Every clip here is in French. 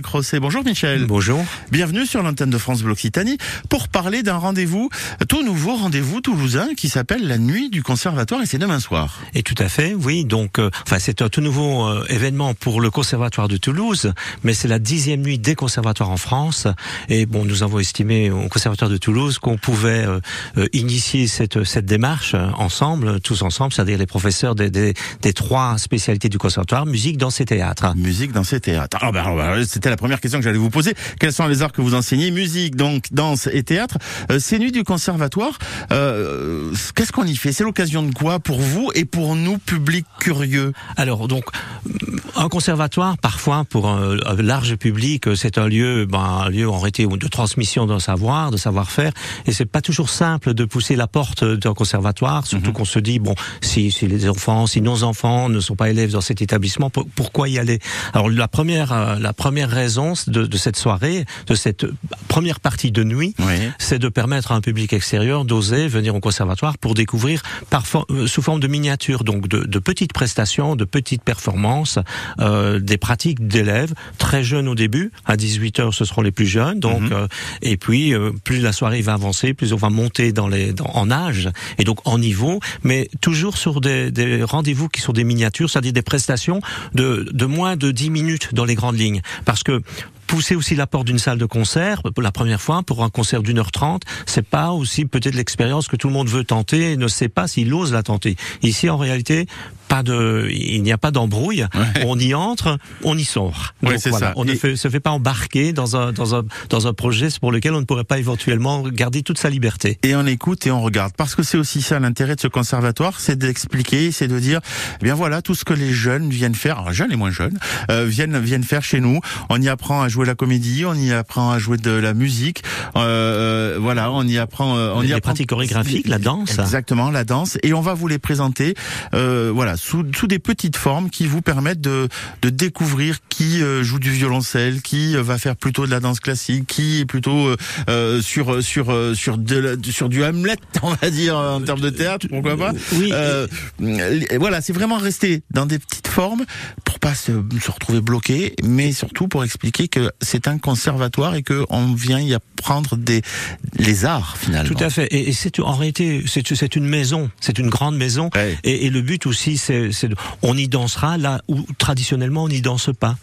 Crosset. Bonjour Michel. Bonjour. Bienvenue sur l'antenne de France Bloc pour parler d'un rendez-vous, tout nouveau rendez-vous toulousain qui s'appelle la nuit du conservatoire et c'est demain soir. Et tout à fait, oui. Donc, euh, enfin, c'est un tout nouveau euh, événement pour le conservatoire de Toulouse, mais c'est la dixième nuit des conservatoires en France. Et bon, nous avons estimé au conservatoire de Toulouse qu'on pouvait euh, initier cette cette démarche ensemble, tous ensemble, c'est-à-dire les professeurs des, des, des, trois spécialités du conservatoire, musique, danse et théâtre. Musique, danse et théâtre. Ah ben, c'était la première question que j'allais vous poser. Quels sont les arts que vous enseignez? Musique, donc danse et théâtre. Euh, ces nuits du conservatoire, euh, qu'est-ce qu'on y fait? C'est l'occasion de quoi pour vous et pour nous, public curieux? Alors donc, un conservatoire, parfois pour un, large public, c'est un lieu, ben, un lieu en réalité de transmission d'un savoir, de savoir-faire, et c'est pas toujours simple de pousser la porte d'un conservatoire, surtout mhm. qu'on se dit bon, si, si les enfants, si nos enfants ne sont pas élèves dans cet établissement, pourquoi y aller? Alors la première, euh, la première raison de, de, cette soirée, de cette première partie de nuit, c'est de permettre à un public extérieur d'oser venir au conservatoire pour découvrir euh, sous forme de miniatures, donc de, de petites prestations, de petites performances, euh, des pratiques d'élèves très jeunes au début. À 18 heures, ce seront les plus jeunes. Donc, mhm. euh, et puis euh, plus la soirée va avancer, plus on va monter dans les dans, en âge et donc en niveau, mais toujours sur des, des rendez-vous qui sont des miniatures, c'est-à-dire des prestations de, de moins de 10 minutes dans les grandes lignes, parce que pousser aussi la porte d'une salle de concert pour la première fois pour un concert d'une heure trente, c'est pas aussi peut-être l'expérience que tout le monde veut tenter et ne sait pas s'il ose la tenter. Ici, en réalité, pas de, il n'y a pas d'embrouille. On y entre, on y sort. Donc, ça. On ne se fait pas embarquer dans un, dans un, dans un projet pour lequel on ne pourrait pas éventuellement garder toute sa liberté. Et on écoute et on regarde. Parce que c'est aussi ça l'intérêt de ce conservatoire, c'est d'expliquer, c'est de dire, eh bien voilà, tout ce que les jeunes viennent faire, jeunes et moins jeunes, euh, viennent, viennent faire chez nous. On y apprend à jouer la comédie, on y apprend à jouer de la musique, euh, euh voilà, on y apprend, euh, on y les apprend pratiques chorégraphiques, la danse. Exactement, la danse. Et on va vous les présenter, euh, voilà, sous, sous des petites formes qui vous permettent de, de découvrir qui euh, joue du violoncelle, qui euh, va faire plutôt de la danse classique, qui est plutôt euh, sur sur sur de, sur du Hamlet, on va dire en termes de théâtre, pourquoi pas. Oui. voilà, c'est vraiment rester dans des petites formes pour pas se, se retrouver bloqué, mais surtout pour expliquer que c'est un conservatoire et que on vient y apprendre des les arts finalement. Tout à fait. Et, c'est en réalité c'est c'est une maison, c'est une grande maison. Et, et, le but aussi c'est on y dansera là où traditionnellement on n'y danse pas.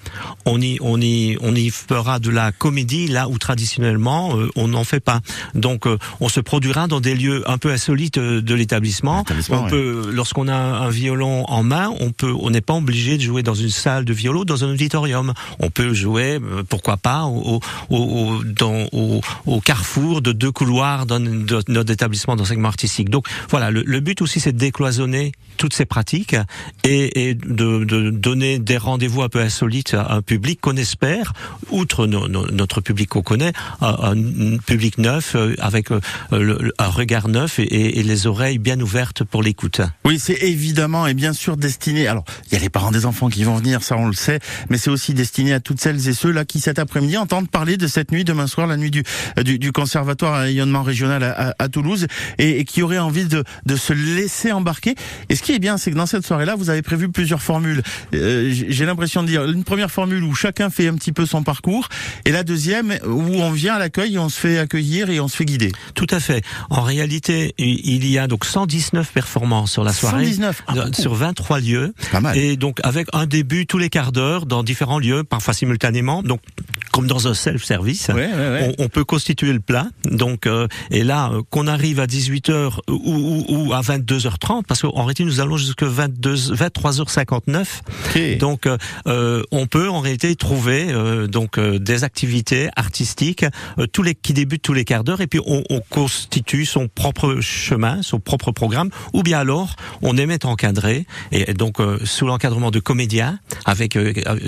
On y, on y, on y fera de la comédie là où traditionnellement euh, on n'en fait pas. Donc euh, on se produira dans des lieux un peu insolites euh, de l'établissement. On peut, lorsqu'on a un violon en main, on peut, on n'est pas obligé de jouer dans une salle de violon, dans un auditorium. On peut jouer, pourquoi pas, au, au, dans, au, au carrefour de deux couloirs dans notre établissement d'enseignement artistique. Donc voilà, le, le but aussi c'est de décloisonner toutes ces pratiques et, de, donner des rendez-vous un peu insolites à un public qu'on espère, outre notre public qu'on connaît, un, public neuf euh, avec euh, un regard neuf et, les oreilles bien ouvertes pour l'écoute. Oui, c'est évidemment et bien sûr destiné. Alors, il y a les parents des enfants qui vont venir, ça on le sait, mais c'est aussi destiné à toutes celles et ceux là qui cet après-midi entendent parler de cette nuit demain soir, la nuit du du, du conservatoire à rayonnement régional à, Toulouse, et, et, qui auraient envie de, de se laisser embarquer. Et ce qui est bien, c'est que dans cette soirée-là, vous avez prévu plusieurs formules. Euh, J'ai l'impression de dire une première formule où chacun fait un petit peu son parcours, et la deuxième où on vient à l'accueil et on se fait accueillir et on se fait guider. Tout à fait. En réalité, il y a donc 119 performances sur la soirée, 119, ah, sur 23 lieux, Pas mal. et donc avec un début tous les quarts d'heure dans différents lieux, parfois simultanément. Donc comme dans un self-service, ouais, ouais, ouais. on, on, peut constituer le plat. Donc euh, et là euh, qu'on arrive à 18h ou, ou, ou à 22h30, parce qu'en réalité nous allons jusqu'à 22 23h59. Okay. Donc euh, on peut en réalité trouver euh, donc des activités artistiques tous les qui débutent tous les quarts d'heure et puis on, on, constitue son propre chemin, son propre programme ou bien alors on aime être encadré et donc sous l'encadrement de comédiens avec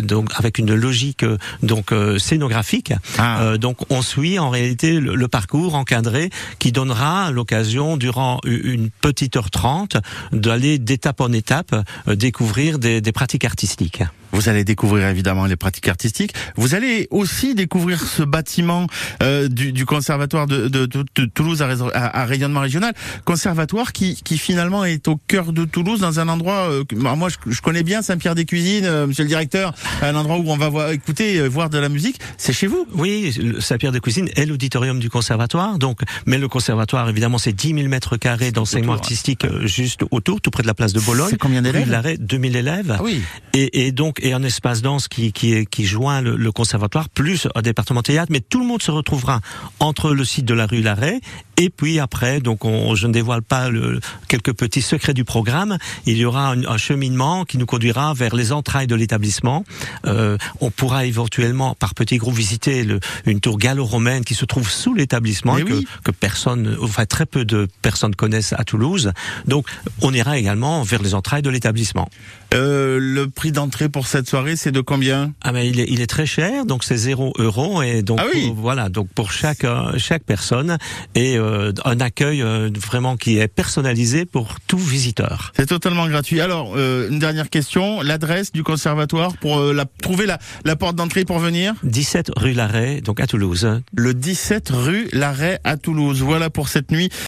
donc avec une logique donc scénographie scénographique. Ah. donc on suit en réalité le, parcours encadré qui donnera l'occasion durant une petite heure trente d'aller d'étape en étape découvrir des, des pratiques artistiques. Vous allez découvrir évidemment les pratiques artistiques. Vous allez aussi découvrir ce bâtiment euh, du, du, conservatoire de, de, de, Toulouse à, à, rayonnement régional, conservatoire qui, qui, finalement est au cœur de Toulouse, dans un endroit. Euh, moi, je, je, connais bien Saint-Pierre-des-Cuisines, euh, Monsieur le directeur, un endroit où on va voir, écouter, euh, voir de la musique. C'est chez vous Oui, Saint-Pierre-des-Cuisines est l'auditorium du conservatoire. Donc, mais le conservatoire, évidemment, c'est 10 000 mètres carrés d'enseignement artistique juste autour, tout près de la place de Bologne. C'est combien d'élèves 2000 élèves. Ah oui. Et, et donc et un espace dense qui, qui, qui joint le, conservatoire, plus un département théâtre, mais tout le monde se retrouvera entre le site de la rue Larrey et puis après, donc on, je ne dévoile pas le, quelques petits secrets du programme, il y aura un, cheminement qui nous conduira vers les entrailles de l'établissement. Euh, on pourra éventuellement, par petits groupes, visiter le, une tour gallo-romaine qui se trouve sous l'établissement, que, que personne, enfin très peu de personnes connaissent à Toulouse. Donc on ira également vers les entrailles de l'établissement. Euh, le prix d'entrée pour cette soirée, c'est de combien? Ah mais il est, il est très cher, donc c'est 0 euros et donc ah oui. voilà, donc pour chaque euh, chaque personne et euh, un accueil vraiment qui est personnalisé pour tout visiteur. C'est totalement gratuit. Alors une dernière question, l'adresse du conservatoire pour la, trouver la, la porte d'entrée pour venir? 17 rue Larrey, donc à Toulouse. Le 17 rue Larrey à Toulouse. Voilà pour cette nuit